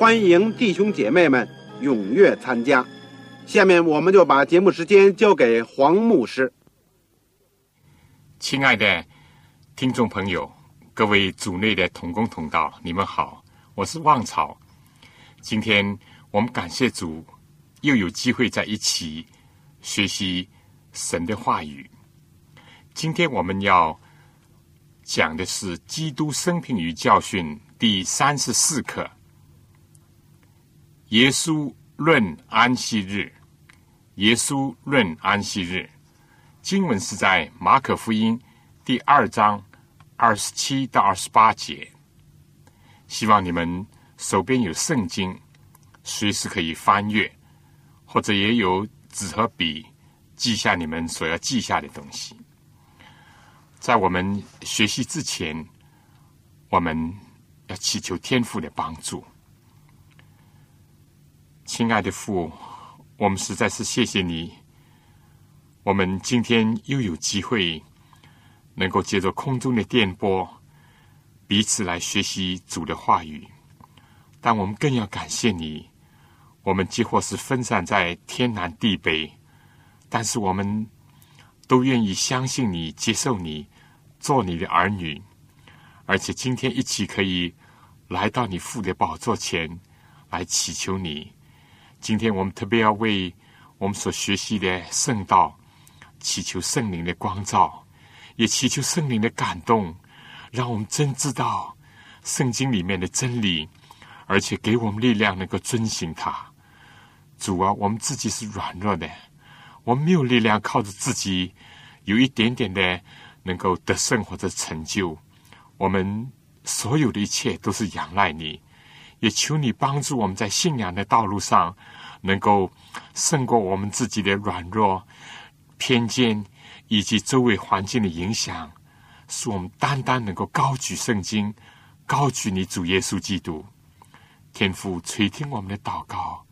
欢迎弟兄姐妹们踊跃参加。下面我们就把节目时间交给黄牧师。亲爱的听众朋友，各位组内的同工同道，你们好，我是旺草。今天我们感谢主，又有机会在一起学习神的话语。今天我们要讲的是《基督生平与教训》第三十四课：耶稣论安息日。耶稣论安息日，经文是在马可福音第二章二十七到二十八节。希望你们手边有圣经，随时可以翻阅，或者也有纸和笔，记下你们所要记下的东西。在我们学习之前，我们要祈求天父的帮助。亲爱的父，我们实在是谢谢你。我们今天又有机会能够借着空中的电波，彼此来学习主的话语。但我们更要感谢你。我们几乎是分散在天南地北，但是我们。都愿意相信你，接受你，做你的儿女，而且今天一起可以来到你父的宝座前来祈求你。今天我们特别要为我们所学习的圣道祈求圣灵的光照，也祈求圣灵的感动，让我们真知道圣经里面的真理，而且给我们力量，能够遵行它。主啊，我们自己是软弱的。我们没有力量靠着自己有一点点的能够得胜或者成就，我们所有的一切都是仰赖你，也求你帮助我们在信仰的道路上能够胜过我们自己的软弱、偏见以及周围环境的影响，使我们单单能够高举圣经，高举你主耶稣基督，天父垂听我们的祷告，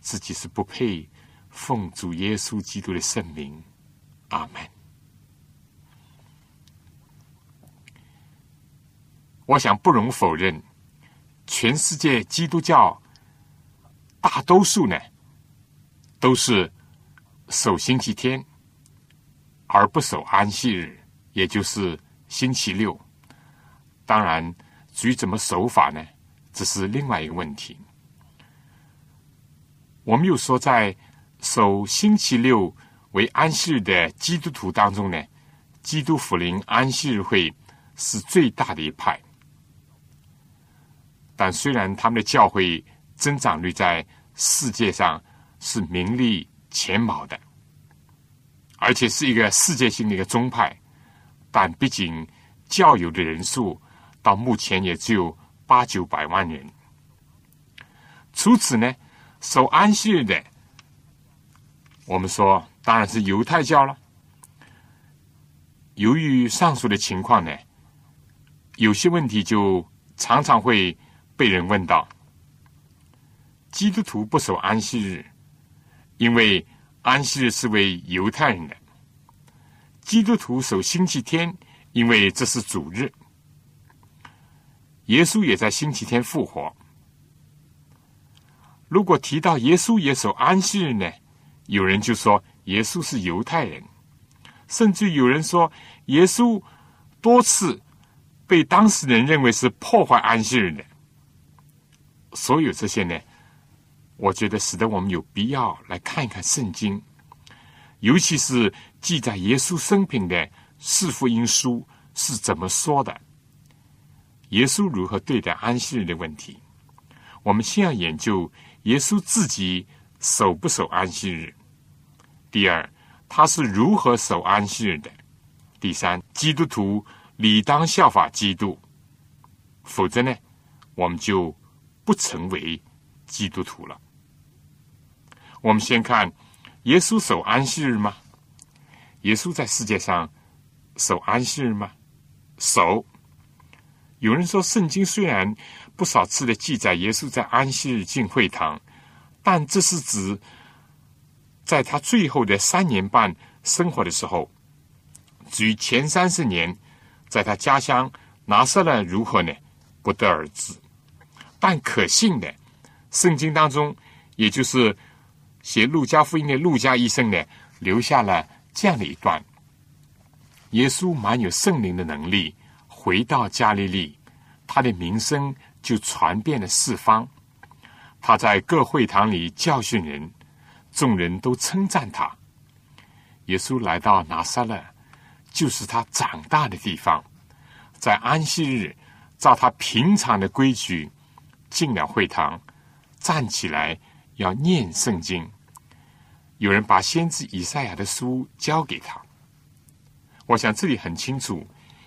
自己是不配。奉主耶稣基督的圣名，阿门。我想不容否认，全世界基督教大多数呢，都是守星期天，而不守安息日，也就是星期六。当然，至于怎么守法呢，这是另外一个问题。我们又说在。守星期六为安息日的基督徒当中呢，基督福临安息日会是最大的一派。但虽然他们的教会增长率在世界上是名列前茅的，而且是一个世界性的一个宗派，但毕竟教友的人数到目前也只有八九百万人。除此呢，守安息日的。我们说，当然是犹太教了。由于上述的情况呢，有些问题就常常会被人问到：基督徒不守安息日，因为安息日是为犹太人的；基督徒守星期天，因为这是主日。耶稣也在星期天复活。如果提到耶稣也守安息日呢？有人就说耶稣是犹太人，甚至有人说耶稣多次被当事人认为是破坏安息日的。所有这些呢，我觉得使得我们有必要来看一看圣经，尤其是记载耶稣生平的四福音书是怎么说的，耶稣如何对待安息日的问题。我们先要研究耶稣自己守不守安息日。第二，他是如何守安息日的？第三，基督徒理当效法基督，否则呢，我们就不成为基督徒了。我们先看耶稣守安息日吗？耶稣在世界上守安息日吗？守。有人说，圣经虽然不少次的记载耶稣在安息日进会堂，但这是指在他最后的三年半生活的时候。至于前三十年，在他家乡拿撒勒如何呢？不得而知。但可信的，圣经当中，也就是写路加福音的路加医生呢，留下了这样的一段：耶稣满有圣灵的能力，回到加利利，他的名声就传遍了四方。他在各会堂里教训人，众人都称赞他。耶稣来到拿撒勒。就是他长大的地方，在安息日，照他平常的规矩，进了会堂，站起来要念圣经。有人把先知以赛亚的书交给他。我想这里很清楚，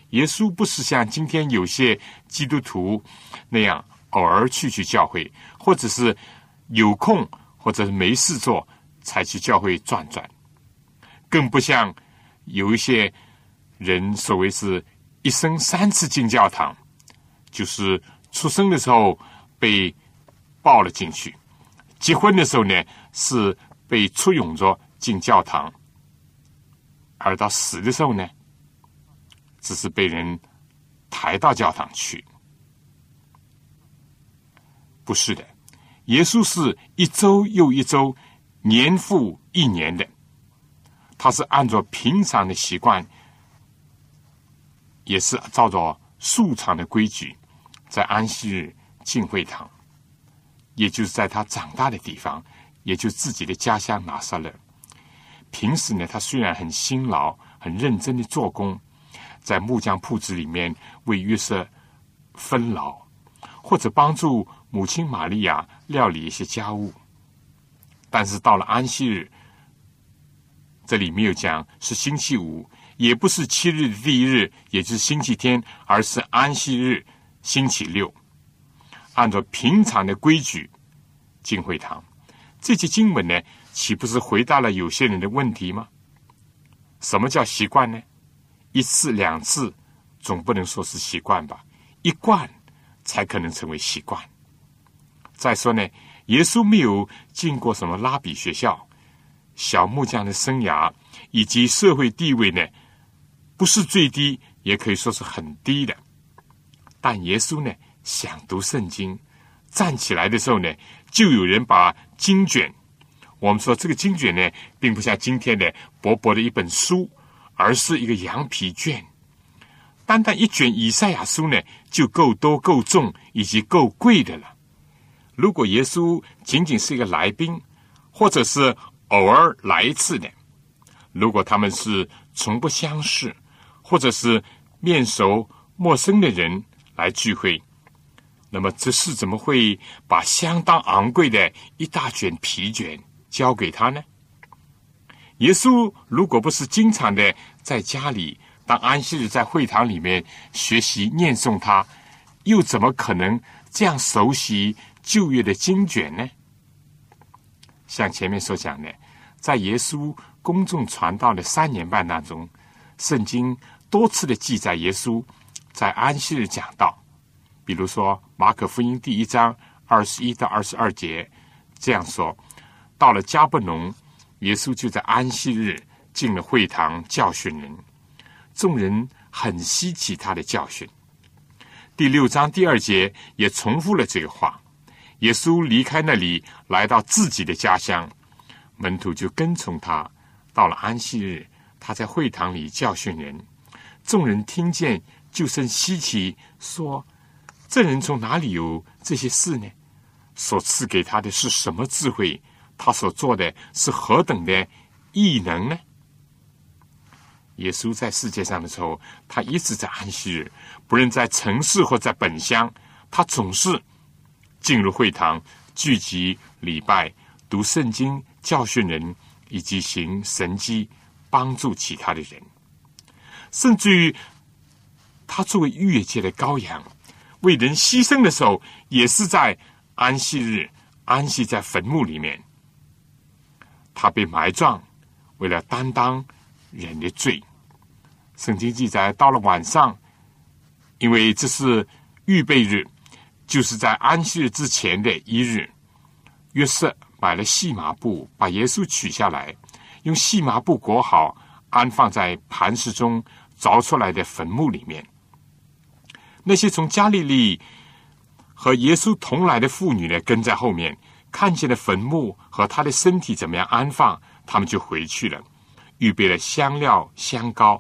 耶稣不是像今天有些基督徒那样偶尔去去教会，或者是有空或者是没事做才去教会转转，更不像有一些。人所谓是一生三次进教堂，就是出生的时候被抱了进去，结婚的时候呢是被簇拥着进教堂，而到死的时候呢，只是被人抬到教堂去。不是的，耶稣是一周又一周，年复一年的，他是按照平常的习惯。也是照着素常的规矩，在安息日进会堂，也就是在他长大的地方，也就自己的家乡拿撒勒。平时呢，他虽然很辛劳、很认真的做工，在木匠铺子里面为约瑟分劳，或者帮助母亲玛利亚料理一些家务，但是到了安息日，这里没有讲是星期五。也不是七日的第一日，也就是星期天，而是安息日，星期六。按照平常的规矩进会堂，这些经文呢，岂不是回答了有些人的问题吗？什么叫习惯呢？一次两次总不能说是习惯吧？一贯才可能成为习惯。再说呢，耶稣没有进过什么拉比学校，小木匠的生涯以及社会地位呢？不是最低，也可以说是很低的。但耶稣呢，想读圣经，站起来的时候呢，就有人把经卷。我们说这个经卷呢，并不像今天的薄薄的一本书，而是一个羊皮卷。单单一卷以赛亚书呢，就够多、够重以及够贵的了。如果耶稣仅仅是一个来宾，或者是偶尔来一次的，如果他们是从不相识。或者是面熟陌生的人来聚会，那么这是怎么会把相当昂贵的一大卷皮卷交给他呢？耶稣如果不是经常的在家里当安息日在会堂里面学习念诵，他又怎么可能这样熟悉旧约的经卷呢？像前面所讲的，在耶稣公众传道的三年半当中，圣经。多次的记载，耶稣在安息日讲道，比如说马可福音第一章二十一到二十二节这样说：到了加布农，耶稣就在安息日进了会堂教训人，众人很稀奇他的教训。第六章第二节也重复了这个话：耶稣离开那里，来到自己的家乡，门徒就跟从他。到了安息日，他在会堂里教训人。众人听见，就甚稀奇，说：“这人从哪里有这些事呢？所赐给他的是什么智慧？他所做的是何等的异能呢？耶稣在世界上的时候，他一直在安息日，不论在城市或在本乡，他总是进入会堂，聚集礼拜、读圣经、教训人，以及行神迹，帮助其他的人。甚至于，他作为逾越界的羔羊，为人牺牲的时候，也是在安息日安息在坟墓里面。他被埋葬，为了担当人的罪。圣经记载，到了晚上，因为这是预备日，就是在安息日之前的一日，约瑟买了细麻布，把耶稣取下来，用细麻布裹好，安放在磐石中凿出来的坟墓里面。那些从加利利和耶稣同来的妇女呢，跟在后面，看见了坟墓和他的身体怎么样安放，他们就回去了，预备了香料、香膏。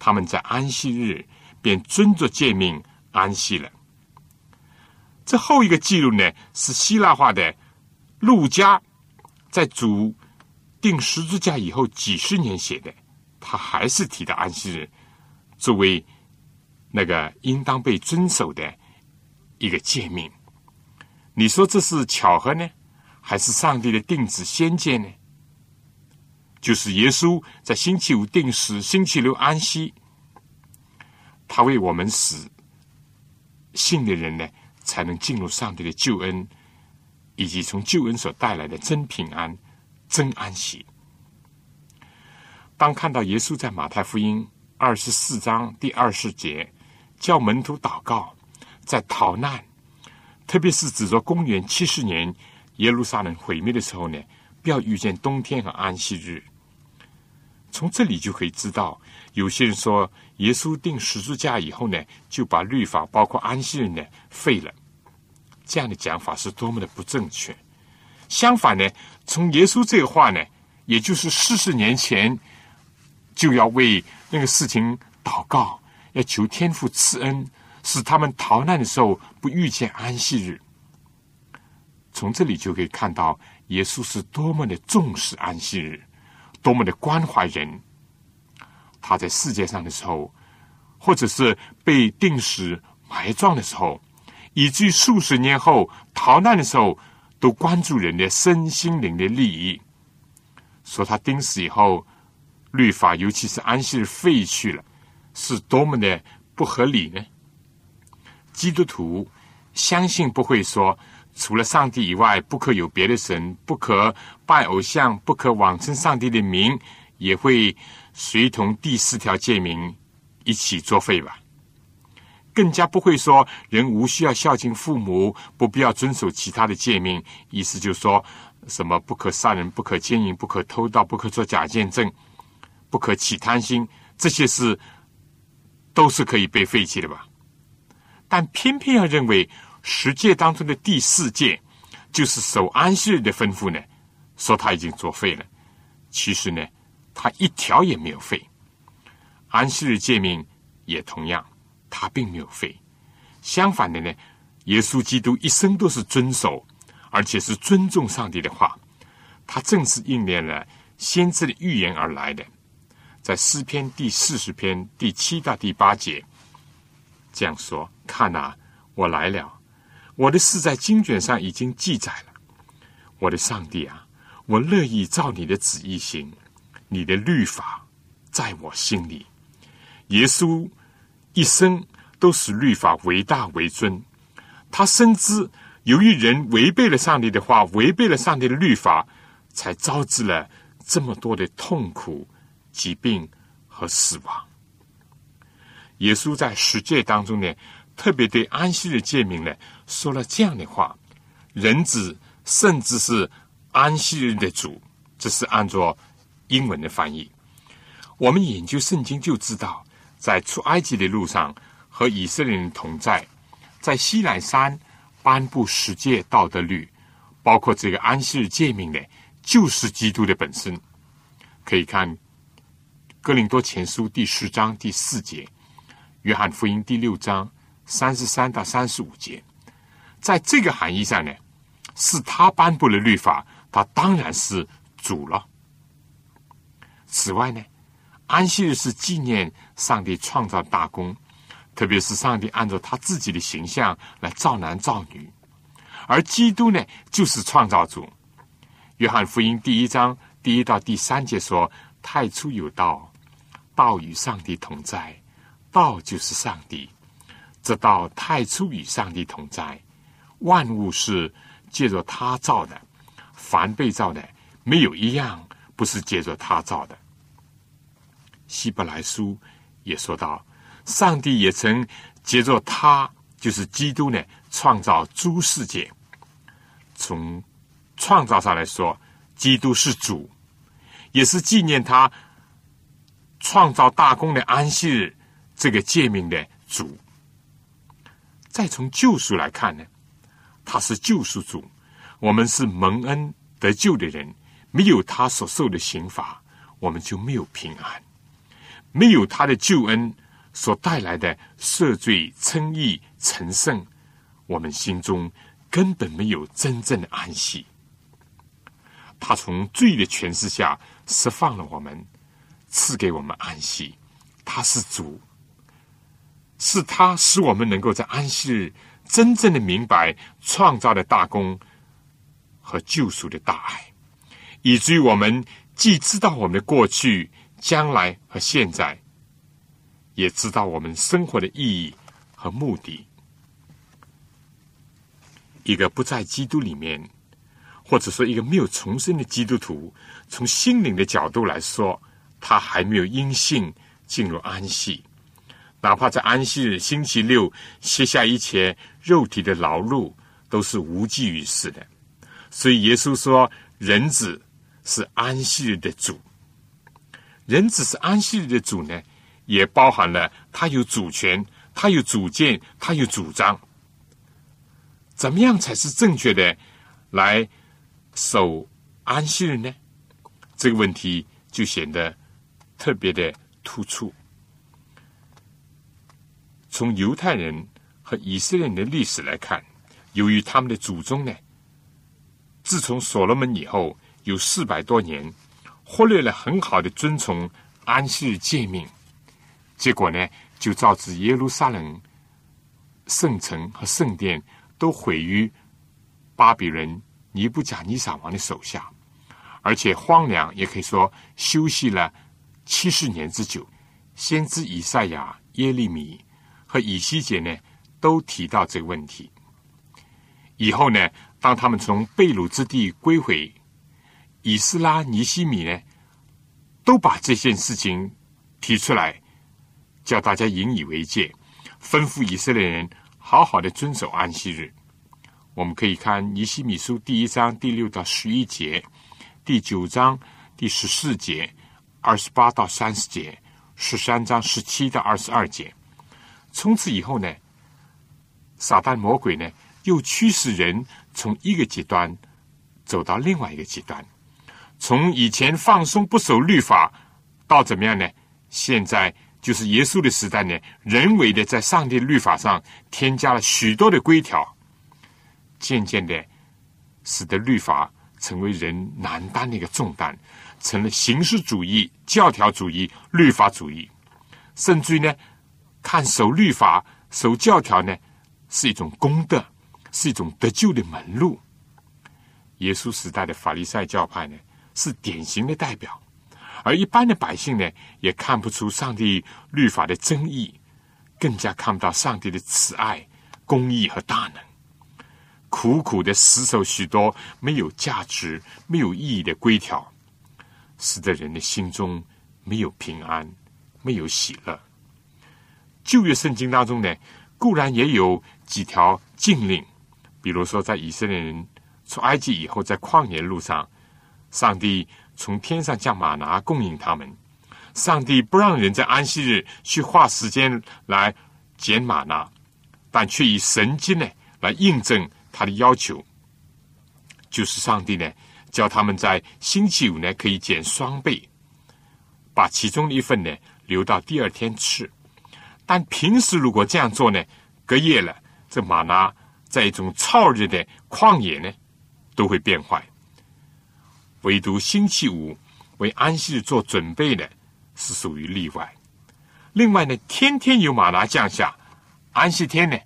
他们在安息日便遵着诫命安息了。这后一个记录呢，是希腊化的路加在主定十字架以后几十年写的，他还是提到安息日作为那个应当被遵守的一个诫命。你说这是巧合呢，还是上帝的定旨先见呢？就是耶稣在星期五定时，星期六安息。他为我们死，信的人呢，才能进入上帝的救恩，以及从救恩所带来的真平安、真安息。当看到耶稣在马太福音二十四章第二十节叫门徒祷告，在逃难，特别是指着公元七十年耶路撒冷毁灭的时候呢，不要遇见冬天和安息日。从这里就可以知道，有些人说耶稣定十字架以后呢，就把律法包括安息日呢废了。这样的讲法是多么的不正确。相反呢，从耶稣这个话呢，也就是四十年前就要为那个事情祷告，要求天父赐恩，使他们逃难的时候不遇见安息日。从这里就可以看到，耶稣是多么的重视安息日。多么的关怀人！他在世界上的时候，或者是被钉死埋葬的时候，以至于数十年后逃难的时候，都关注人的身心灵的利益。说他钉死以后，律法尤其是安息日废去了，是多么的不合理呢？基督徒相信不会说。除了上帝以外，不可有别的神，不可拜偶像，不可妄称上帝的名，也会随同第四条诫命一起作废吧。更加不会说人无需要孝敬父母，不必要遵守其他的诫命。意思就是说什么不可杀人，不可奸淫，不可偷盗，不可做假见证，不可起贪心，这些事都是可以被废弃的吧？但偏偏要认为。十诫当中的第四诫，就是守安息日的吩咐呢，说他已经作废了。其实呢，他一条也没有废。安息日诫命也同样，他并没有废。相反的呢，耶稣基督一生都是遵守，而且是尊重上帝的话。他正是应验了先知的预言而来的。在诗篇第四十篇第七到第八节这样说：“看呐，我来了。”我的事在经卷上已经记载了，我的上帝啊，我乐意照你的旨意行，你的律法在我心里。耶稣一生都使律法为大为尊，他深知由于人违背了上帝的话，违背了上帝的律法，才招致了这么多的痛苦、疾病和死亡。耶稣在十诫当中呢，特别对安息日诫命呢。说了这样的话，人子甚至是安息日的主，这是按照英文的翻译。我们研究圣经就知道，在出埃及的路上和以色列人同在，在西乃山颁布十诫道德律，包括这个安息日诫命的，就是基督的本身。可以看哥林多前书第十章第四节，约翰福音第六章三十三到三十五节。在这个含义上呢，是他颁布了律法，他当然是主了。此外呢，安息日是纪念上帝创造大功，特别是上帝按照他自己的形象来造男造女，而基督呢，就是创造主。约翰福音第一章第一到第三节说：“太初有道，道与上帝同在，道就是上帝。这道太初与上帝同在，万物是借着他造的，凡被造的，没有一样不是借着他造的。”希伯来书也说到，上帝也曾借着他，就是基督呢，创造诸世界。从创造上来说，基督是主，也是纪念他创造大功的安息日这个诫命的主。再从救赎来看呢，他是救赎主，我们是蒙恩得救的人，没有他所受的刑罚，我们就没有平安；没有他的救恩所带来的赦罪、称义、成圣，我们心中根本没有真正的安息。他从罪的权势下释放了我们，赐给我们安息。他是主，是他使我们能够在安息日真正的明白创造的大功和救赎的大爱，以至于我们既知道我们的过去、将来和现在，也知道我们生活的意义和目的。一个不在基督里面。或者说，一个没有重生的基督徒，从心灵的角度来说，他还没有因信进入安息。哪怕在安息日、星期六歇下一切肉体的劳碌，都是无济于事的。所以耶稣说：“人子是安息日的主。人子是安息日的主呢，也包含了他有主权，他有主见，他有主张。怎么样才是正确的？来。”守安息日呢？这个问题就显得特别的突出。从犹太人和以色列人的历史来看，由于他们的祖宗呢，自从所罗门以后有四百多年，忽略了很好的遵从安息日诫命，结果呢，就导致耶路撒冷圣城和圣殿都毁于巴比伦。尼布甲尼撒王的手下，而且荒凉，也可以说休息了七十年之久。先知以赛亚、耶利米和以西结呢，都提到这个问题。以后呢，当他们从贝鲁之地归回，以斯拉、尼西米呢，都把这件事情提出来，叫大家引以为戒，吩咐以色列人好好的遵守安息日。我们可以看《尼西米书》第一章第六到十一节，第九章第十四节，二十八到三十节，十三章十七到二十二节。从此以后呢，撒旦魔鬼呢又驱使人从一个极端走到另外一个极端，从以前放松不守律法，到怎么样呢？现在就是耶稣的时代呢，人为的在上帝律法上添加了许多的规条。渐渐的，使得律法成为人难担的一个重担，成了形式主义、教条主义、律法主义，甚至于呢，看守律法、守教条呢，是一种功德，是一种得救的门路。耶稣时代的法利赛教派呢，是典型的代表，而一般的百姓呢，也看不出上帝律法的真义，更加看不到上帝的慈爱、公义和大能。苦苦的死守许多没有价值、没有意义的规条，使得人的心中没有平安、没有喜乐。旧约圣经当中呢，固然也有几条禁令，比如说在以色列人出埃及以后，在旷野路上，上帝从天上降马拿供应他们；上帝不让人在安息日去花时间来捡马拿，但却以神经呢来印证。他的要求就是上帝呢，叫他们在星期五呢可以减双倍，把其中的一份呢留到第二天吃。但平时如果这样做呢，隔夜了，这马拿在一种燥热的旷野呢，都会变坏。唯独星期五为安息日做准备的，是属于例外。另外呢，天天有马拿降下，安息天呢，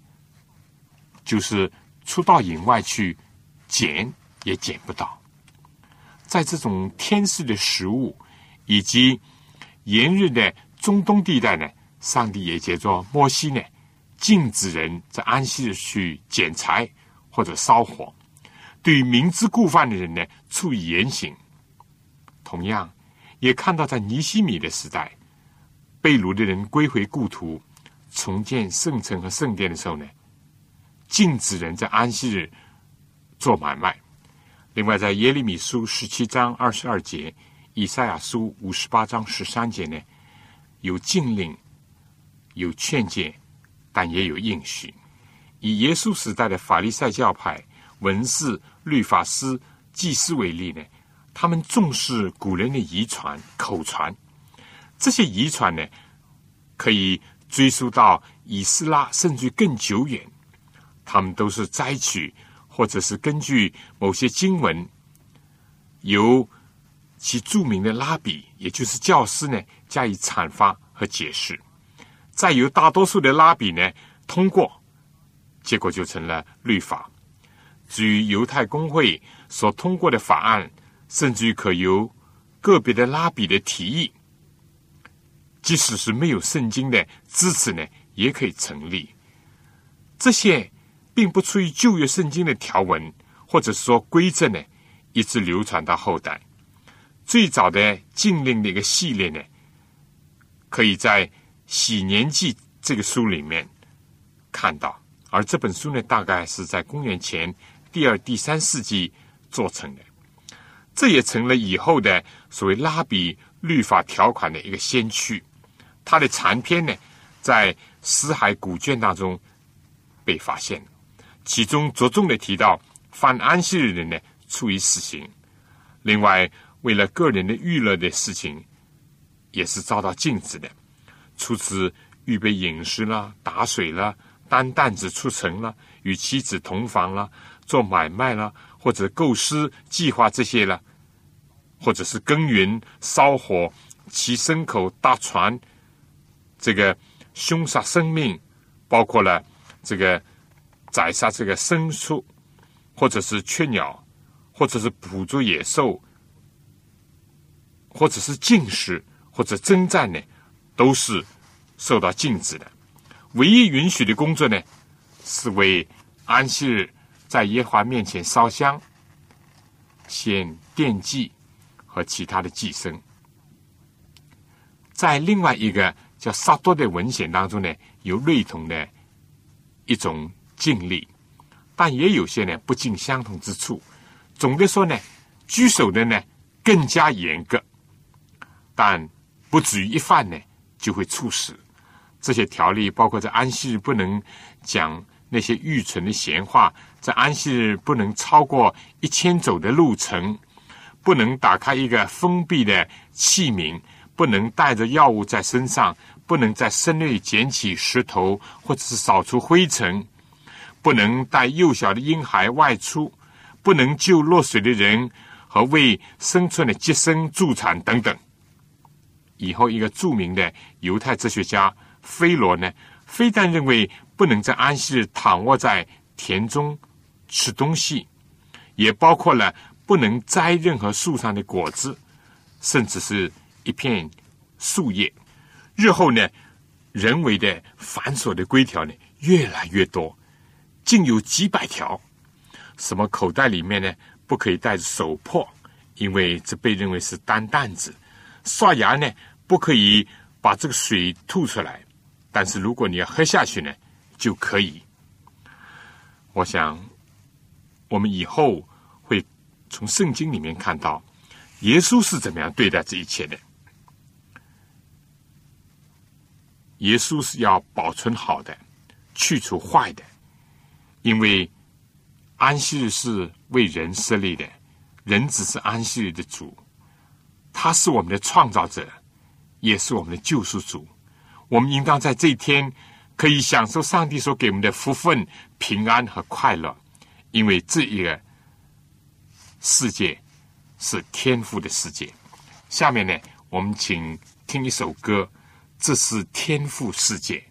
就是出到营外去捡也捡不到。在这种天赐的食物以及炎热的中东地带呢，上帝也借着摩西呢，禁止人在安息日去捡柴或者烧火。对于明知故犯的人呢，处以严刑。同样，也看到在尼西米的时代，被掳的人归回故土，重建圣城和圣殿的时候呢，禁止人在安息日做买卖。另外，在耶利米书十七章二十二节、以赛亚书五十八章十三节呢，有禁令，有劝诫，但也有应许。以耶稣时代的法利赛教派。文士、律法师、祭司为例呢，他们重视古人的遗传、口传。这些遗传呢，可以追溯到以斯拉，甚至更久远。他们都是摘取，或者是根据某些经文，由其著名的拉比，也就是教师呢，加以阐发和解释，再由大多数的拉比呢通过，结果就成了律法。至于犹太公会所通过的法案，甚至于可由个别的拉比的提议，即使是没有圣经的支持呢，也可以成立。这些并不出于旧约圣经的条文，或者说规则呢，一直流传到后代。最早的禁令的一个系列呢，可以在《喜年记》这个书里面看到，而这本书呢，大概是在公元前。第二、第三世纪做成的，这也成了以后的所谓拉比律法条款的一个先驱。它的残篇呢，在死海古卷当中被发现了，其中着重的提到犯安息日的人呢，处以死刑。另外，为了个人的娱乐的事情，也是遭到禁止的，出自预备饮食啦、打水啦、担担子出城啦、与妻子同房啦。做买卖啦，或者构思计划这些了，或者是耕耘、烧火、骑牲口、搭船，这个凶杀生命，包括了这个宰杀这个牲畜，或者是雀鸟，或者是捕捉野兽，或者是进食或者征战呢，都是受到禁止的。唯一允许的工作呢，是为安息日。在耶和华面前烧香、献奠祭和其他的祭牲，在另外一个叫撒多的文献当中呢，有类同的一种尽力，但也有些呢不尽相同之处。总的说呢，居守的呢更加严格，但不至于一犯呢就会处死。这些条例包括在安息日不能讲。那些愚蠢的闲话，在安息日不能超过一千走的路程，不能打开一个封闭的器皿，不能带着药物在身上，不能在室内捡起石头或者是扫除灰尘，不能带幼小的婴孩外出，不能救落水的人和为生存的接生助产等等。以后，一个著名的犹太哲学家菲罗呢，非但认为。不能在安息日躺卧在田中吃东西，也包括了不能摘任何树上的果子，甚至是一片树叶。日后呢，人为的繁琐的规条呢越来越多，竟有几百条。什么口袋里面呢不可以带着手破，因为这被认为是担担子。刷牙呢不可以把这个水吐出来，但是如果你要喝下去呢。就可以。我想，我们以后会从圣经里面看到，耶稣是怎么样对待这一切的。耶稣是要保存好的，去除坏的，因为安息日是为人设立的，人只是安息日的主，他是我们的创造者，也是我们的救赎主。我们应当在这一天。可以享受上帝所给我们的福分、平安和快乐，因为这一个世界是天赋的世界。下面呢，我们请听一首歌，这是天赋世界。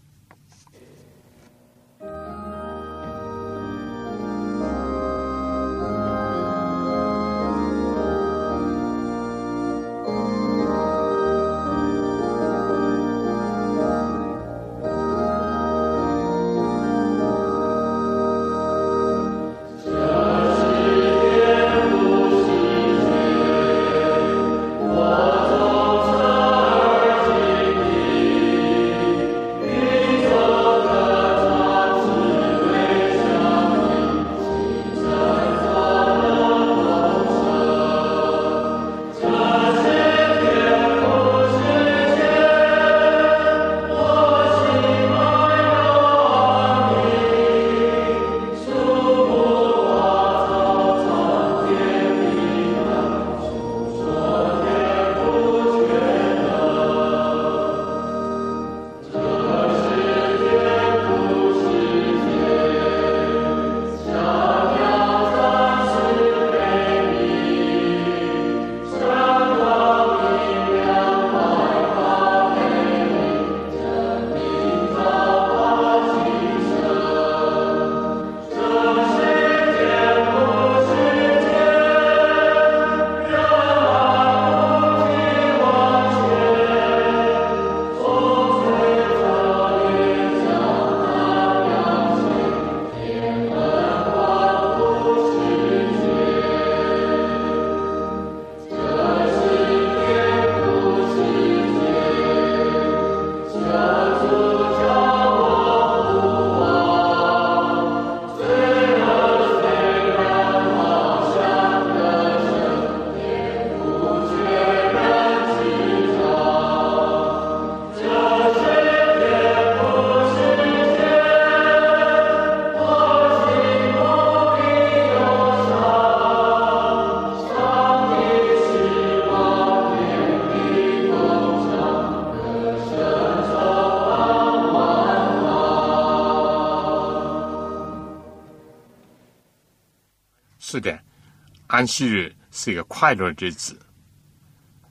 安息日是一个快乐的日子，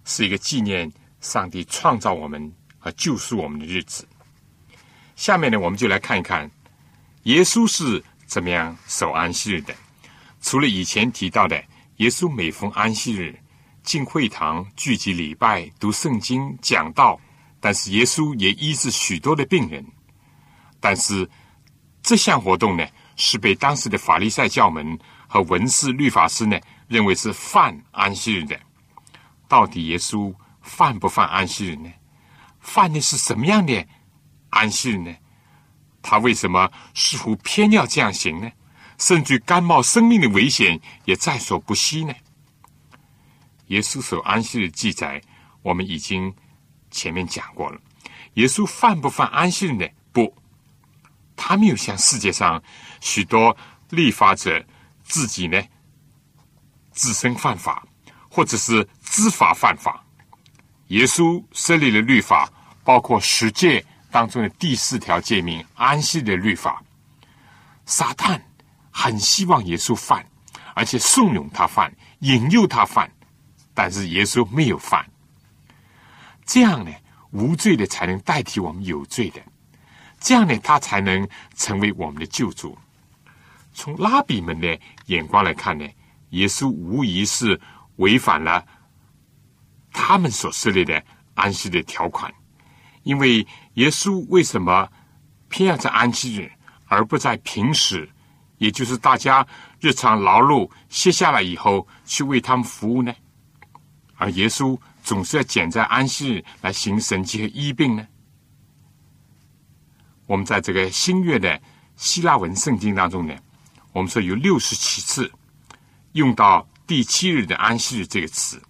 是一个纪念上帝创造我们和救赎我们的日子。下面呢，我们就来看一看耶稣是怎么样守安息日的。除了以前提到的，耶稣每逢安息日进会堂聚集礼拜、读圣经、讲道，但是耶稣也医治许多的病人。但是这项活动呢，是被当时的法利赛教门。和文士、律法师呢，认为是犯安息日的。到底耶稣犯不犯安息日呢？犯的是什么样的安息日呢？他为什么似乎偏要这样行呢？甚至甘冒生命的危险也在所不惜呢？耶稣守安息日记载，我们已经前面讲过了。耶稣犯不犯安息日呢？不，他没有像世界上许多立法者。自己呢，自身犯法，或者是知法犯法。耶稣设立了律法，包括十诫当中的第四条诫命——安息的律法。撒旦很希望耶稣犯，而且怂恿他犯，引诱他犯，但是耶稣没有犯。这样呢，无罪的才能代替我们有罪的，这样呢，他才能成为我们的救主。从拉比们的眼光来看呢，耶稣无疑是违反了他们所设立的安息的条款。因为耶稣为什么偏要在安息日，而不在平时，也就是大家日常劳碌歇下来以后去为他们服务呢？而耶稣总是要拣在安息日来行神迹和医病呢？我们在这个新月的希腊文圣经当中呢？我们说有六十七次用到第七日的安息日这个词，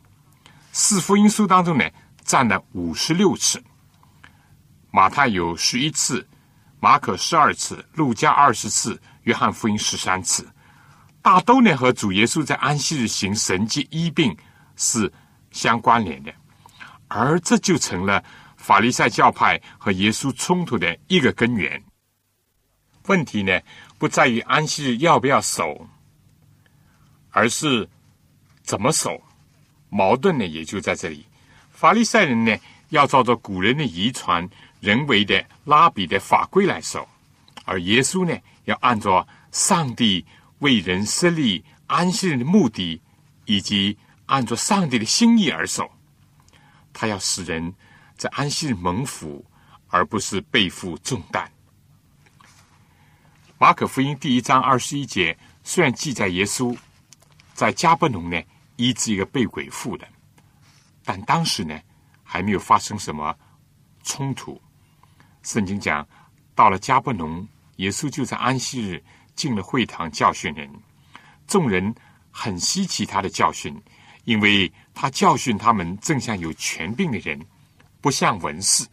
四福音书当中呢占了五十六次，马太有十一次，马可十二次，路加二十次，约翰福音十三次，大都呢和主耶稣在安息日行神迹医病是相关联的，而这就成了法利赛教派和耶稣冲突的一个根源。问题呢？不在于安息日要不要守，而是怎么守？矛盾呢，也就在这里。法利赛人呢，要照着古人的遗传、人为的拉比的法规来守；而耶稣呢，要按照上帝为人设立安息日的目的，以及按照上帝的心意而守。他要使人在安息日蒙福，而不是背负重担。马可福音第一章二十一节虽然记载耶稣在加布农呢医治一个被鬼附的，但当时呢还没有发生什么冲突。圣经讲到了加布农，耶稣就在安息日进了会堂教训人，众人很稀奇他的教训，因为他教训他们正像有权柄的人，不像文士。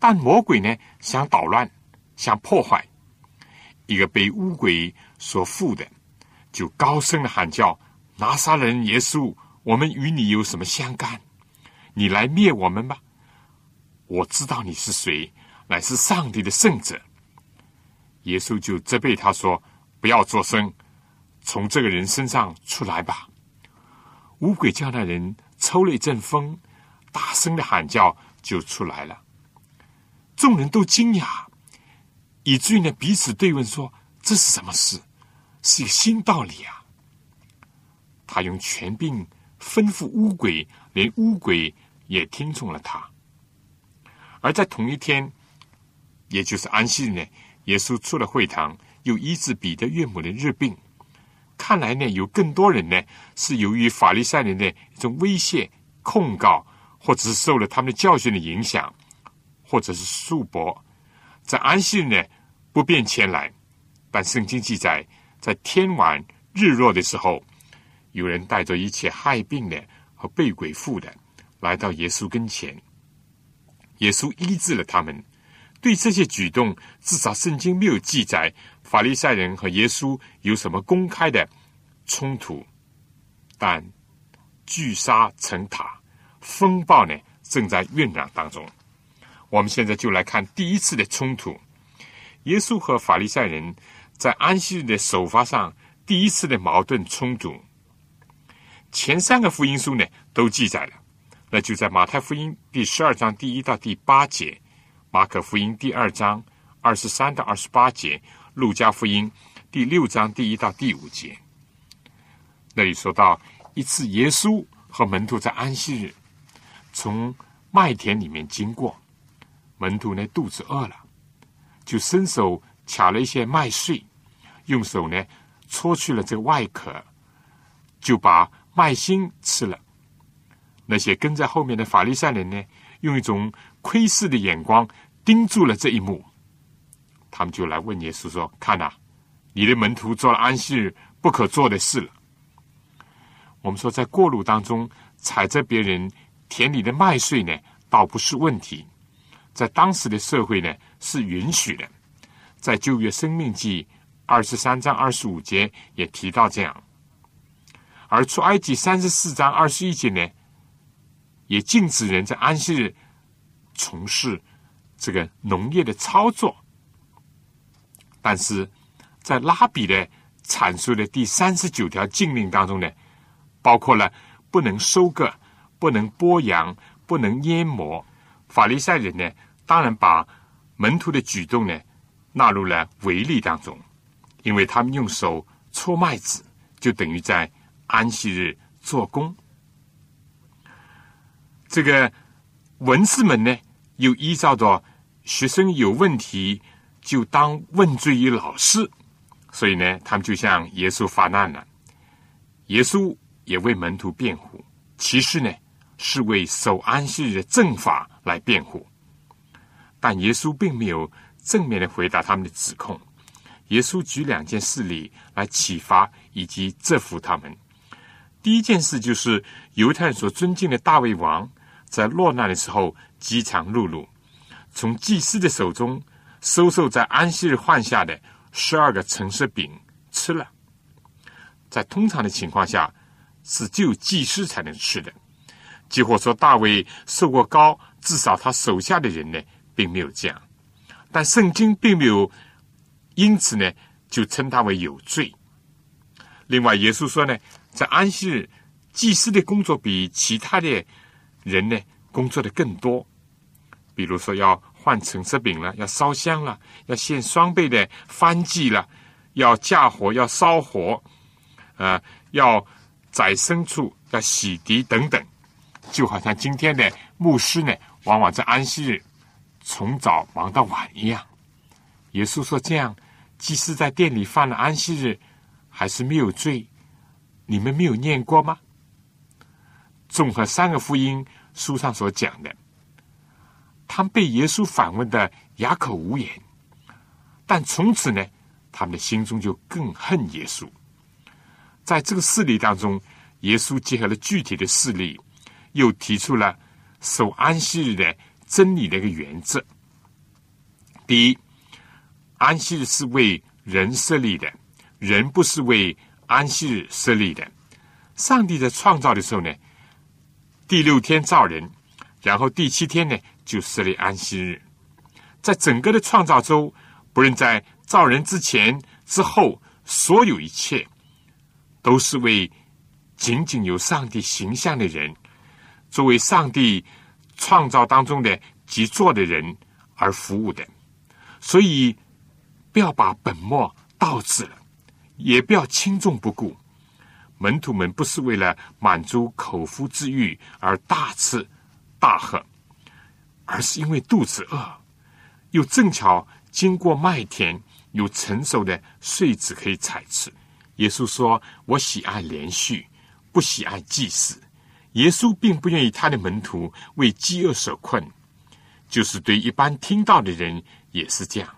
但魔鬼呢想捣乱，想破坏。一个被乌鬼所附的，就高声的喊叫：“拿撒勒人耶稣，我们与你有什么相干？你来灭我们吧！我知道你是谁，乃是上帝的圣者。”耶稣就责备他说：“不要作声，从这个人身上出来吧。”乌鬼叫那人抽了一阵风，大声的喊叫就出来了。众人都惊讶。以至于呢，彼此对问说：“这是什么事？是一个新道理啊！”他用权柄吩咐乌鬼，连乌鬼也听从了他。而在同一天，也就是安息日呢，耶稣出了会堂，又医治彼得岳母的日病。看来呢，有更多人呢是由于法利赛人的一种威胁、控告，或者是受了他们的教训的影响，或者是束缚。在安息日呢，不便前来，但圣经记载，在天晚日落的时候，有人带着一切害病的和被鬼附的，来到耶稣跟前。耶稣医治了他们。对这些举动，至少圣经没有记载法利赛人和耶稣有什么公开的冲突。但聚沙成塔，风暴呢正在酝酿当中。我们现在就来看第一次的冲突：耶稣和法利赛人在安息日的首发上第一次的矛盾冲突。前三个福音书呢都记载了，那就在马太福音第十二章第一到第八节，马可福音第二章二十三到二十八节，路加福音第六章第一到第五节。那里说到一次，耶稣和门徒在安息日从麦田里面经过。门徒呢肚子饿了，就伸手卡了一些麦穗，用手呢搓去了这个外壳，就把麦芯吃了。那些跟在后面的法利赛人呢，用一种窥视的眼光盯住了这一幕，他们就来问耶稣说：“看呐，你的门徒做了安息日不可做的事了。”我们说，在过路当中踩着别人田里的麦穗呢，倒不是问题。在当时的社会呢，是允许的。在旧约生命记二十三章二十五节也提到这样，而出埃及三十四章二十一节呢，也禁止人在安息日从事这个农业的操作。但是在拉比的阐述的第三十九条禁令当中呢，包括了不能收割、不能剥羊、不能淹没。法利赛人呢？当然，把门徒的举动呢纳入了违例当中，因为他们用手搓麦子，就等于在安息日做工。这个文士们呢，又依照着学生有问题就当问罪于老师，所以呢，他们就向耶稣发难了。耶稣也为门徒辩护，其实呢，是为守安息日的正法来辩护。但耶稣并没有正面的回答他们的指控。耶稣举两件事例来启发以及折服他们。第一件事就是犹太人所尊敬的大卫王在落难的时候饥肠辘辘，从祭司的手中收受在安息日换下的十二个橙色饼吃了。在通常的情况下，是只有祭司才能吃的。几乎说大卫受过高，至少他手下的人呢？并没有这样，但圣经并没有因此呢就称他为有罪。另外，耶稣说呢，在安息日，祭司的工作比其他的人呢工作的更多。比如说，要换橙色饼了，要烧香了，要献双倍的翻祭了，要架火，要烧火，啊，要宰牲畜，要洗涤等等。就好像今天的牧师呢，往往在安息日从早忙到晚一样。耶稣说：“这样，即使在店里犯了安息日，还是没有罪？你们没有念过吗？”综合三个福音书上所讲的。他们被耶稣反问的哑口无言，但从此呢，他们的心中就更恨耶稣。在这个事例当中，耶稣结合了具体的事例，又提出了守安息日的真理的一个原则。第一，安息日是为人设立的，人不是为安息日设立的。上帝在创造的时候呢，第六天造人，然后第七天呢。就设立安息日，在整个的创造周，不论在造人之前、之后，所有一切，都是为仅仅有上帝形象的人，作为上帝创造当中的极作的人而服务的。所以，不要把本末倒置了，也不要轻重不顾。门徒们不是为了满足口腹之欲而大吃大喝。而是因为肚子饿，又正巧经过麦田，有成熟的穗子可以采吃。耶稣说：“我喜爱连续，不喜爱祭祀。”耶稣并不愿意他的门徒为饥饿所困，就是对一般听到的人也是这样。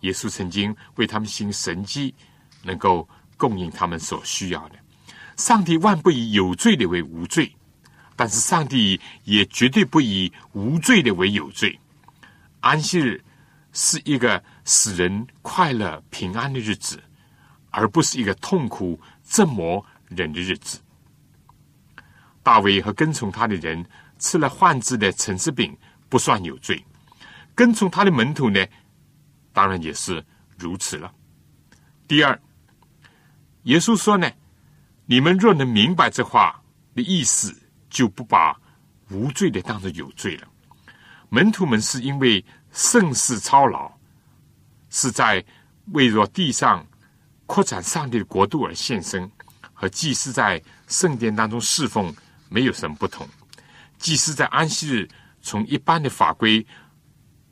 耶稣曾经为他们行神迹，能够供应他们所需要的。上帝万不以有罪的为无罪。但是上帝也绝对不以无罪的为有罪。安息日是一个使人快乐平安的日子，而不是一个痛苦折磨人的日子。大卫和跟从他的人吃了换制的橙子饼，不算有罪；跟从他的门徒呢，当然也是如此了。第二，耶稣说呢：“你们若能明白这话的意思。”就不把无罪的当作有罪了。门徒们是因为盛世操劳，是在为若地上扩展上帝的国度而献身，和祭司在圣殿当中侍奉没有什么不同。祭司在安息日，从一般的法规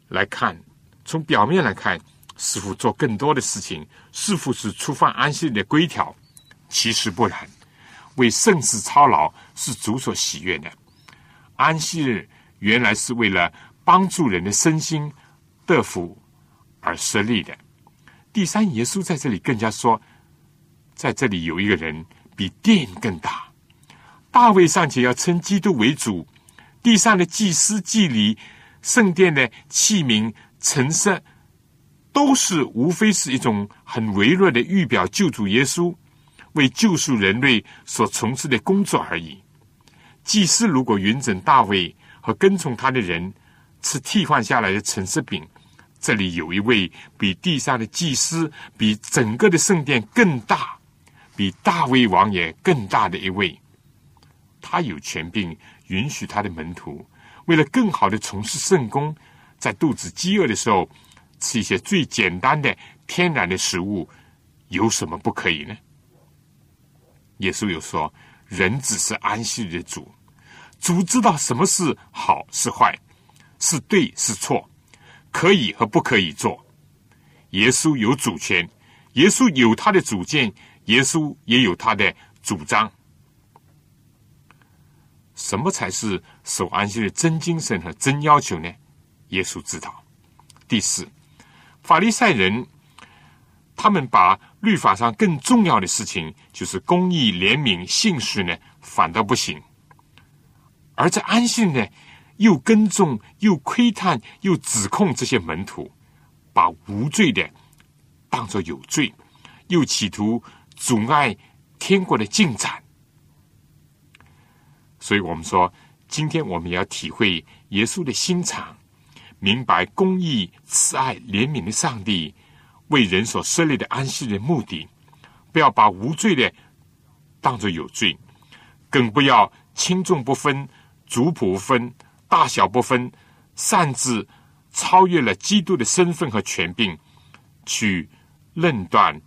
来看，从表面来看，似乎做更多的事情，似乎是触犯安息日的规条，其实不然。为圣事操劳是主所喜悦的，安息日原来是为了帮助人的身心得福而设立的。第三，耶稣在这里更加说，在这里有一个人比殿更大。大卫尚且要称基督为主，地上的祭司、祭礼、圣殿的器皿、陈设，都是无非是一种很微弱的预表救主耶稣。为救赎人类所从事的工作而已。祭司如果允准大卫和跟从他的人吃替换下来的陈色饼，这里有一位比地上的祭司、比整个的圣殿更大、比大卫王爷更大的一位，他有权并允许他的门徒为了更好的从事圣功，在肚子饥饿的时候吃一些最简单的天然的食物，有什么不可以呢？耶稣又说：“人只是安息日的主，主知道什么是好是坏，是对是错，可以和不可以做。耶稣有主权，耶稣有他的主见，耶稣也有他的主张。什么才是守安息的真精神和真要求呢？耶稣知道。第四，法利赛人。”他们把律法上更重要的事情，就是公义、怜悯、信实呢，反倒不行；而在安息呢，又跟踪、又窥探、又指控这些门徒，把无罪的当作有罪，又企图阻碍天国的进展。所以我们说，今天我们要体会耶稣的心肠，明白公义、慈爱、怜悯的上帝。为人所设立的安息的目的，不要把无罪的当作有罪，更不要轻重不分、族谱不分、大小不分，擅自超越了基督的身份和权柄，去论断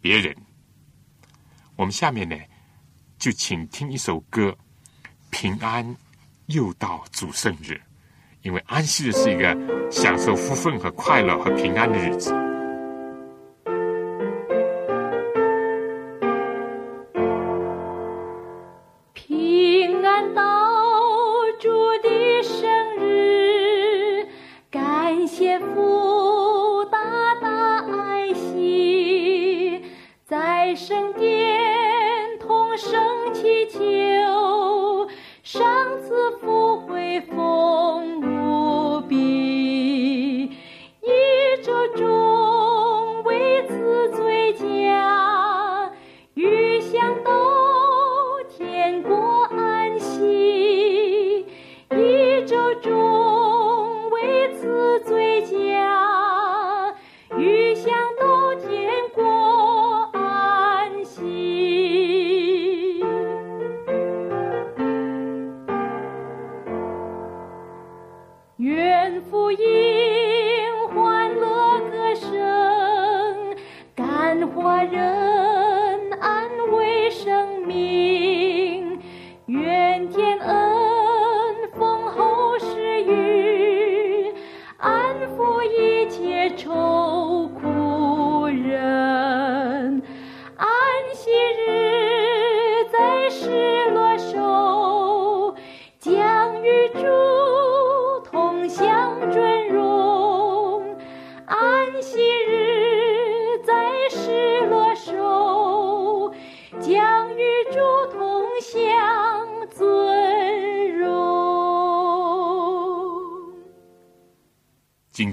别人。我们下面呢，就请听一首歌，《平安又到主圣日》，因为安息日是一个享受福分和快乐和平安的日子。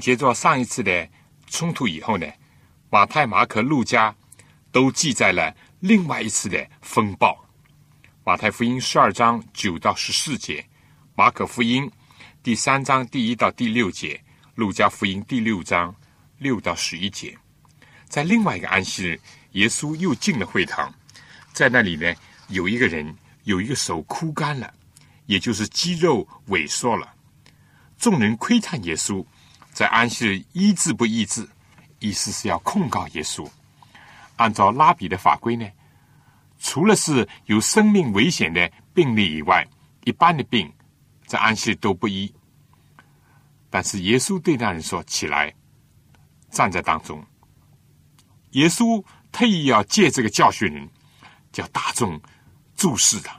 接着上一次的冲突以后呢，马太、马可、路加都记载了另外一次的风暴。马太福音十二章九到十四节，马可福音第三章第一到第六节，路加福音第六章六到十一节。在另外一个安息日，耶稣又进了会堂，在那里呢，有一个人有一个手枯干了，也就是肌肉萎缩了。众人窥探耶稣。在安息日医治不医治，意思是要控告耶稣。按照拉比的法规呢，除了是有生命危险的病例以外，一般的病在安息日都不医。但是耶稣对那人说：“起来，站在当中。”耶稣特意要借这个教训人，叫大众注视他。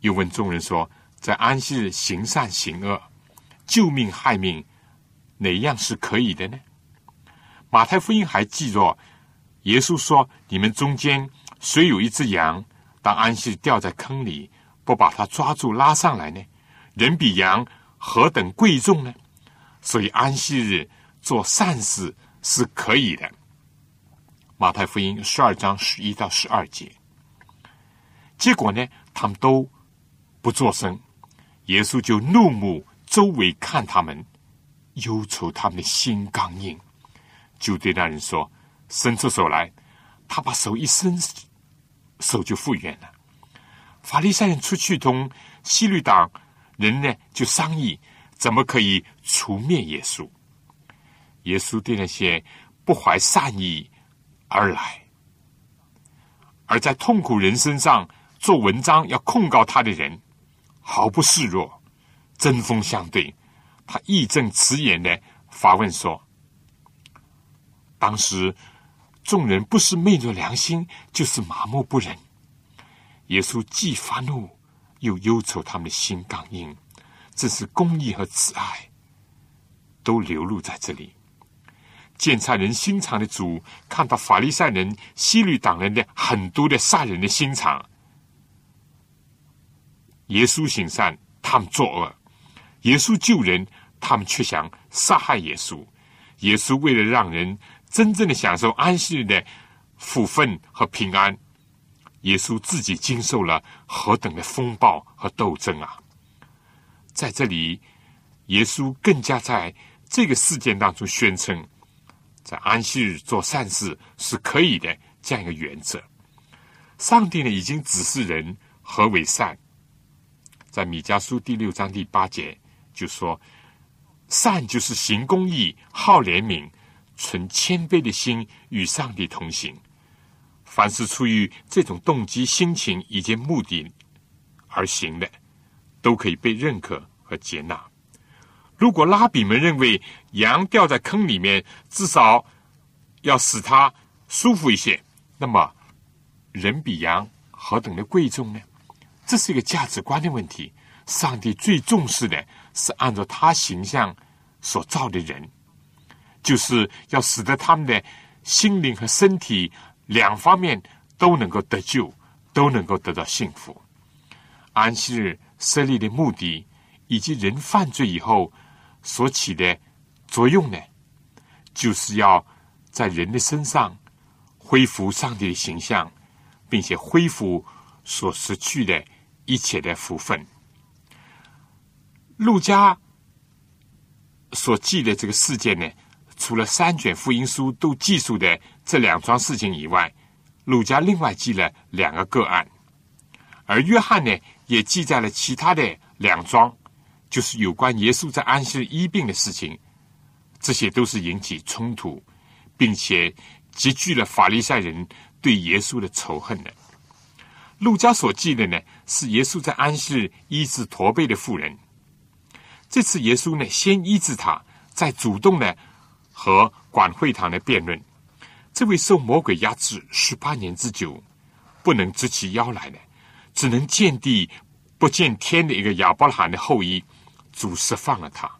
又问众人说：“在安息日行善行恶，救命害命？”哪样是可以的呢？马太福音还记着，耶稣说：“你们中间谁有一只羊，当安息掉在坑里，不把它抓住拉上来呢？人比羊何等贵重呢？所以安息日做善事是可以的。”马太福音十二章十一到十二节。结果呢，他们都不作声，耶稣就怒目周围看他们。忧愁他们的心刚硬，就对那人说：“伸出手来。”他把手一伸，手就复原了。法利赛人出去同西律党人呢，就商议怎么可以除灭耶稣。耶稣对那些不怀善意而来，而在痛苦人身上做文章要控告他的人，毫不示弱，针锋相对。他义正辞严的发问说：“当时众人不是昧着良心，就是麻木不仁。耶稣既发怒，又忧愁他们的心刚硬，正是公义和慈爱都流露在这里。鉴察人心肠的主，看到法利赛人、西律党人的很多的杀人的心肠。耶稣行善，他们作恶；耶稣救人。”他们却想杀害耶稣。耶稣为了让人真正的享受安息日的福分和平安，耶稣自己经受了何等的风暴和斗争啊！在这里，耶稣更加在这个事件当中宣称，在安息日做善事是可以的这样一个原则。上帝呢已经指示人何为善，在米迦书第六章第八节就说：“善就是行公义、好怜悯、存谦卑的心，与上帝同行。凡是出于这种动机、心情以及目的而行的，都可以被认可和接纳。如果拉比们认为羊掉在坑里面，至少要使它舒服一些，那么人比羊何等的贵重呢？这是一个价值观的问题。上帝最重视的是按照他形象所造的人，就是要使得他们的心灵和身体两方面都能够得救，都能够得到幸福。安息日设立的目的，以及人犯罪以后所起的作用呢，就是要在人的身上恢复上帝的形象，并且恢复所失去的一切的福分。路加所记的这个事件呢，除了三卷福音书都记述的这两桩事情以外，路加另外记了两个个案，而约翰呢也记载了其他的两桩，就是有关耶稣在安息日医病的事情，这些都是引起冲突，并且积聚了法利赛人对耶稣的仇恨的。路加所记的呢，是耶稣在安息日医治驼背的妇人。这次耶稣呢，先医治他，再主动的和管会堂的辩论。这位受魔鬼压制十八年之久，不能直起腰来呢，只能见地不见天的一个亚伯拉罕的后裔，主释放了他。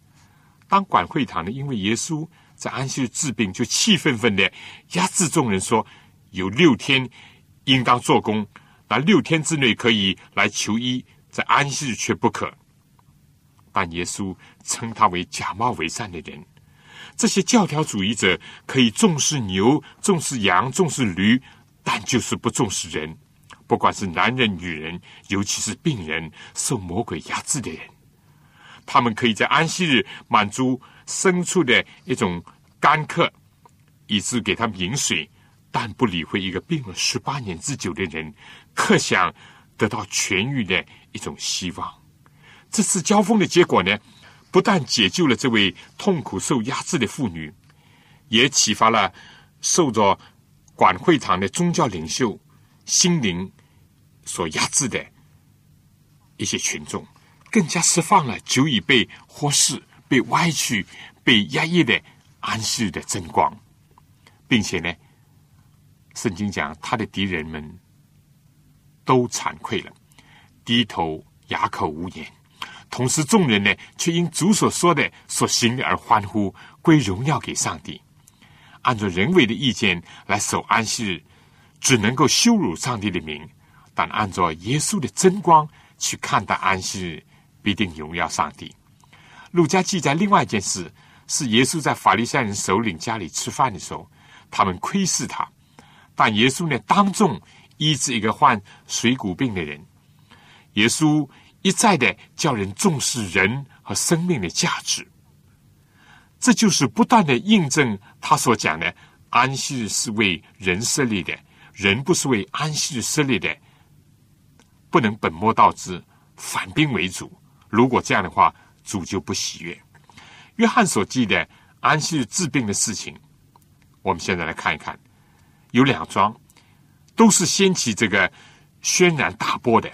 当管会堂呢，因为耶稣在安息日治病，就气愤愤的压制众人，说有六天应当做工，那六天之内可以来求医，在安息日却不可。但耶稣称他为假冒伪善的人。这些教条主义者可以重视牛、重视羊、重视驴，但就是不重视人。不管是男人、女人，尤其是病人、受魔鬼压制的人，他们可以在安息日满足牲畜的一种干渴，以致给他们饮水，但不理会一个病了十八年之久的人，可想得到痊愈的一种希望。这次交锋的结果呢，不但解救了这位痛苦受压制的妇女，也启发了受着管会堂的宗教领袖心灵所压制的一些群众，更加释放了久已被忽视、被歪曲、被压抑的安息的真光，并且呢，圣经讲他的敌人们都惭愧了，低头哑口无言。同时，众人呢却因主所说的、所行而欢呼，归荣耀给上帝。按照人为的意见来守安息日，只能够羞辱上帝的名；但按照耶稣的真光去看待安息日，必定荣耀上帝。路加记载另外一件事，是耶稣在法利赛人首领家里吃饭的时候，他们窥视他，但耶稣呢当众医治一个患水谷病的人。耶稣。一再的叫人重视人和生命的价值，这就是不断的印证他所讲的：安息日是为人设立的，人不是为安息日设立的，不能本末倒置，反兵为主。如果这样的话，主就不喜悦。约翰所记的安息日治病的事情，我们现在来看一看，有两桩，都是掀起这个轩然大波的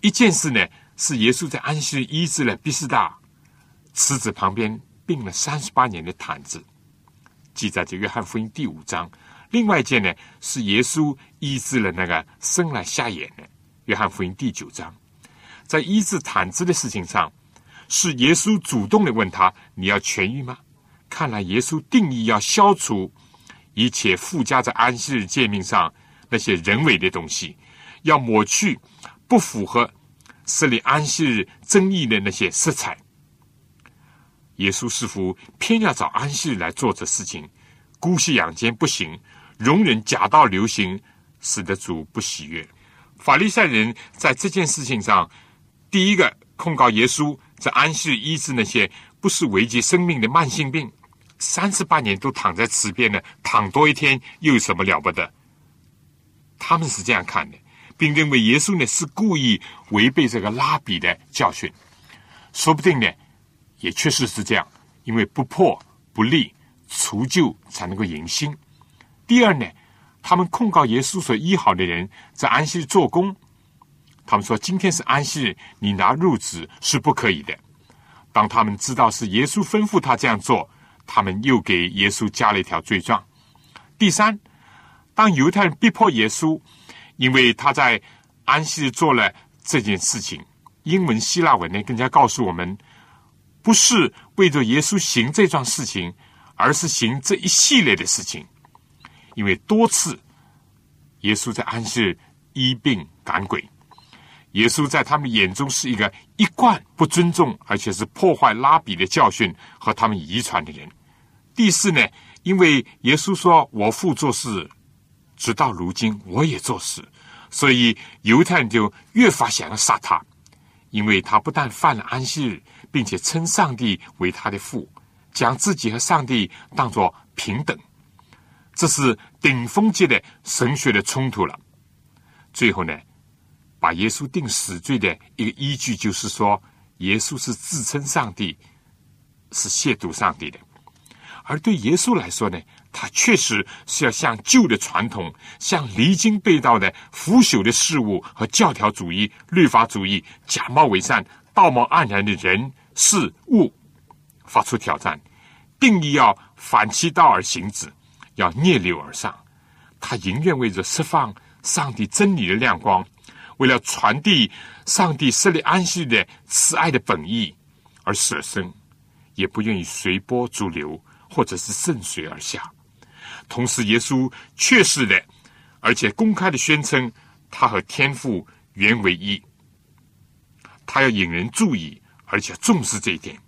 一件事呢。是耶稣在安息日医治了毕士大池子旁边病了三十八年的毯子，记载在约翰福音第五章。另外一件呢，是耶稣医治了那个生来瞎眼的，约翰福音第九章。在医治毯子的事情上，是耶稣主动的问他：“你要痊愈吗？”看来耶稣定义要消除一切附加在安息日诫命上那些人为的东西，要抹去不符合。设立安息日争议的那些色彩，耶稣似乎偏要找安息日来做这事情，姑息养奸不行，容忍假道流行，使得主不喜悦。法利赛人在这件事情上，第一个控告耶稣在安息日医治那些不是危及生命的慢性病，三十八年都躺在池边呢，躺多一天又有什么了不得？他们是这样看的。并认为耶稣呢是故意违背这个拉比的教训。说不定呢，也确实是这样，因为不破不立，除旧才能够迎新。第二呢，他们控告耶稣所医好的人在安息日做工。他们说：“今天是安息日，你拿褥子是不可以的。”当他们知道是耶稣吩咐他这样做，他们又给耶稣加了一条罪状。第三，当犹太人逼迫耶稣，因为他在安息日做了这件事情，英文、希腊文呢更加告诉我们，不是为着耶稣行这桩事情，而是行这一系列的事情。因为多次耶稣在安息日医病赶鬼。耶稣在他们眼中是一个一贯不尊重，而且是破坏拉比的教训和他们遗传的人。第四呢，因为耶稣说：“我父做事，直到如今我也做事。”所以犹太人就越发想要杀他，因为他不但犯了安息日，并且称上帝为他的父，将自己和上帝当作平等。这是顶峰级的神学的冲突了。最后呢？把耶稣定死罪的一个依据，就是说，耶稣是自称上帝，是亵渎上帝的。而对耶稣来说呢，他确实是要向旧的传统、向离经背道的腐朽的事物和教条主义、律法主义、假冒伪善、道貌岸然的人事物发出挑战，定义要反其道而行之，要逆流而上。他宁愿为着释放上帝真理的亮光。为了传递上帝设立安息的慈爱的本意而舍生，也不愿意随波逐流，或者是顺水而下。同时，耶稣确实的，而且公开的宣称，他和天父原为一。他要引人注意，而且重视这一点。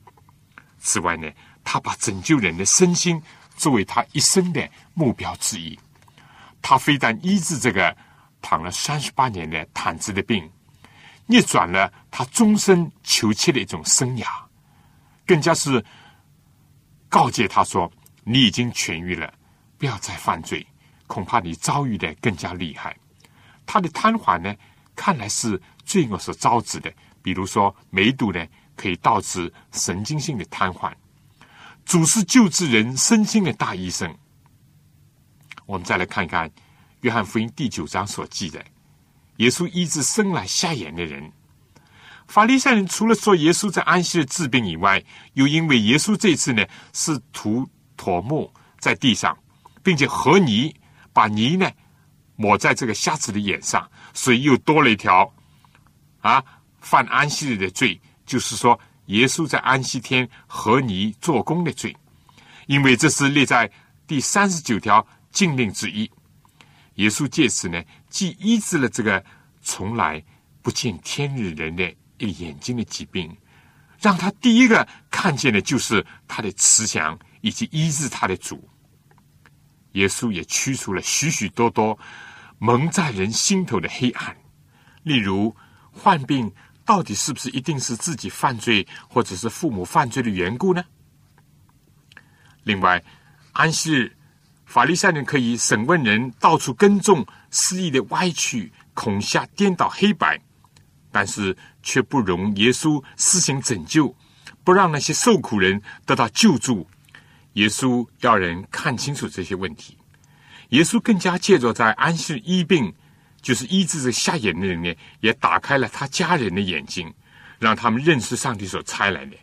此外呢，他把拯救人的身心作为他一生的目标之一。他非但医治这个。躺了三十八年的瘫子的病，逆转了他终身求切的一种生涯，更加是告诫他说：“你已经痊愈了，不要再犯罪，恐怕你遭遇的更加厉害。”他的瘫痪呢，看来是罪恶所招致的，比如说梅毒呢，可以导致神经性的瘫痪。主是救治人身心的大医生。我们再来看看。约翰福音第九章所记载，耶稣医治生来瞎眼的人。法利赛人除了说耶稣在安息日治病以外，又因为耶稣这次呢是涂唾沫在地上，并且和泥把泥呢抹在这个瞎子的眼上，所以又多了一条啊犯安息日的罪，就是说耶稣在安息天和泥做工的罪，因为这是列在第三十九条禁令之一。耶稣借此呢，既医治了这个从来不见天日人的一个眼睛的疾病，让他第一个看见的就是他的慈祥以及医治他的主。耶稣也驱除了许许多多蒙在人心头的黑暗，例如患病到底是不是一定是自己犯罪或者是父母犯罪的缘故呢？另外，安息日。法利赛人可以审问人，到处跟踪，肆意的歪曲、恐吓、颠倒黑白，但是却不容耶稣施行拯救，不让那些受苦人得到救助。耶稣要人看清楚这些问题。耶稣更加借着在安息医病，就是医治这瞎眼的人呢，也打开了他家人的眼睛，让他们认识上帝所差来的，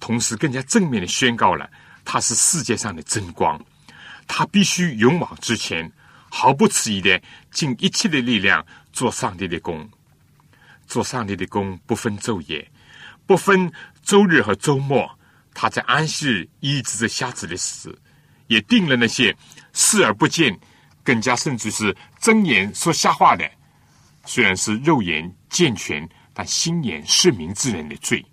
同时更加正面的宣告了他是世界上的真光。他必须勇往直前，毫不迟疑的尽一切的力量做上帝的工。做上帝的工不分昼夜，不分周日和周末。他在安息日医治这瞎子的死，也定了那些视而不见、更加甚至是睁眼说瞎话的，虽然是肉眼健全，但心眼失明之人的罪。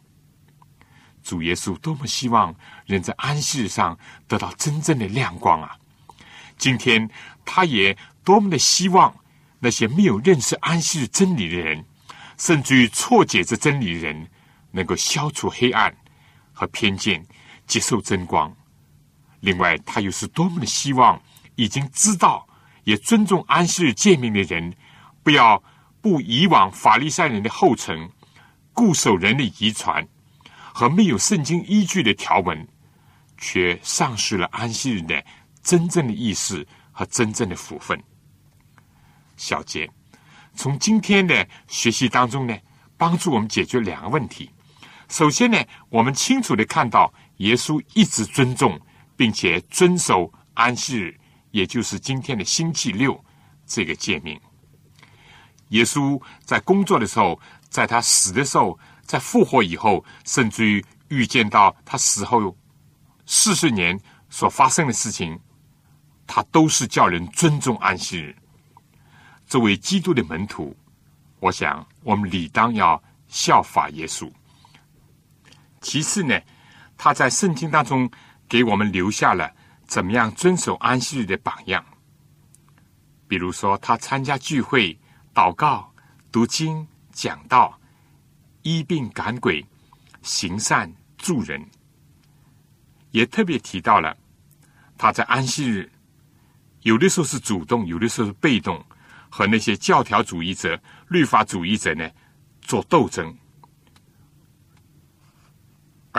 主耶稣多么希望人在安息日上得到真正的亮光啊！今天，他也多么的希望那些没有认识安息日真理的人，甚至于错解这真理的人，能够消除黑暗和偏见，接受真光。另外，他又是多么的希望已经知道也尊重安息日诫命的人，不要步以往法利赛人的后尘，固守人的遗传和没有圣经依据的条文，却丧失了安息日的真正的意思和真正的福分。小杰，从今天的学习当中呢，帮助我们解决两个问题。首先呢，我们清楚的看到，耶稣一直尊重并且遵守安息日，也就是今天的星期六这个诫命。耶稣在工作的时候，在他死的时候，在复活以后，甚至于预见到他死后四十年所发生的事情，他都是叫人尊重安息日。作为基督的门徒，我想我们理当要效法耶稣。其次呢，他在圣经当中给我们留下了怎么样遵守安息日的榜样。比如说，他参加聚会、祷告、读经、讲道、医病赶鬼、行善助人，也特别提到了他在安息日有的时候是主动，有的时候是被动，和那些教条主义者、律法主义者呢做斗争。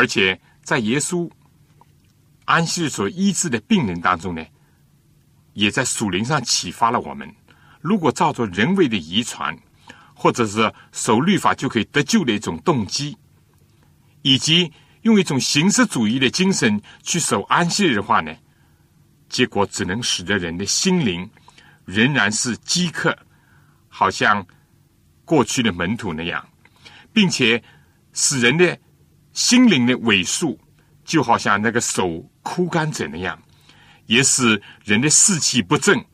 而且在耶稣安息日所医治的病人当中呢，也在属灵上启发了我们：如果照着人为的遗传，或者是守律法就可以得救的一种动机，以及用一种形式主义的精神去守安息日的话呢，结果只能使得人的心灵仍然是饥渴，好像过去的门徒那样，并且使人的。心灵的萎缩，就好像那个手枯干者那样，也使人的士气不振，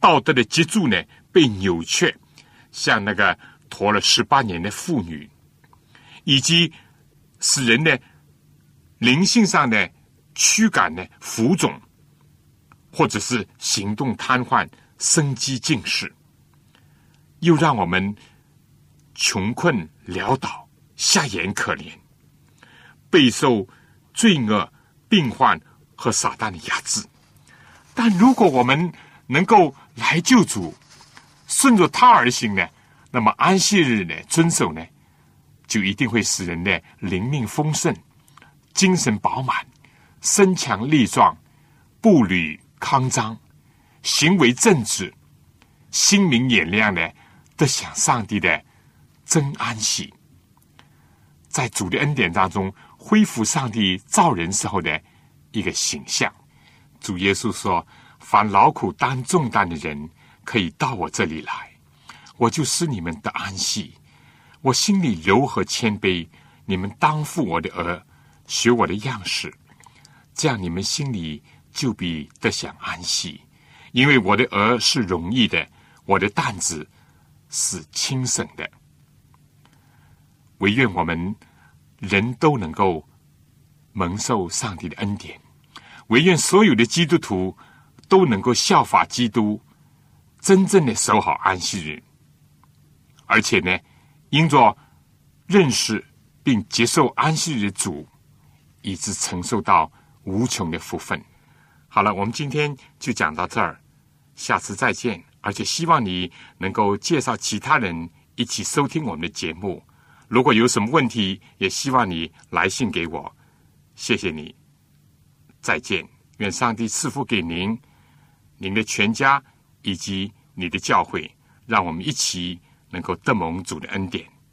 道德的脊柱呢被扭曲，像那个驮了十八年的妇女，以及使人的灵性上的躯干呢浮肿，或者是行动瘫痪、生机尽失，又让我们穷困潦倒、下眼可怜。备受罪恶、病患和撒旦的压制，但如果我们能够来救主，顺着他而行呢，那么安息日呢遵守呢，就一定会使人的灵命丰盛、精神饱满、身强力壮、步履康张、行为正直、心明眼亮的，得享上帝的真安息，在主的恩典当中。恢复上帝造人时候的一个形象。主耶稣说：“凡劳苦担重担的人，可以到我这里来，我就使你们得安息。我心里柔和谦卑，你们当负我的额，学我的样式，这样你们心里就必得享安息。因为我的额是容易的，我的担子是轻省的。唯愿我们。”人都能够蒙受上帝的恩典，唯愿所有的基督徒都能够效法基督，真正的守好安息日，而且呢，因着认识并接受安息日的主，以致承受到无穷的福分。好了，我们今天就讲到这儿，下次再见。而且希望你能够介绍其他人一起收听我们的节目。如果有什么问题，也希望你来信给我。谢谢你，再见。愿上帝赐福给您、您的全家以及你的教会，让我们一起能够得蒙主的恩典。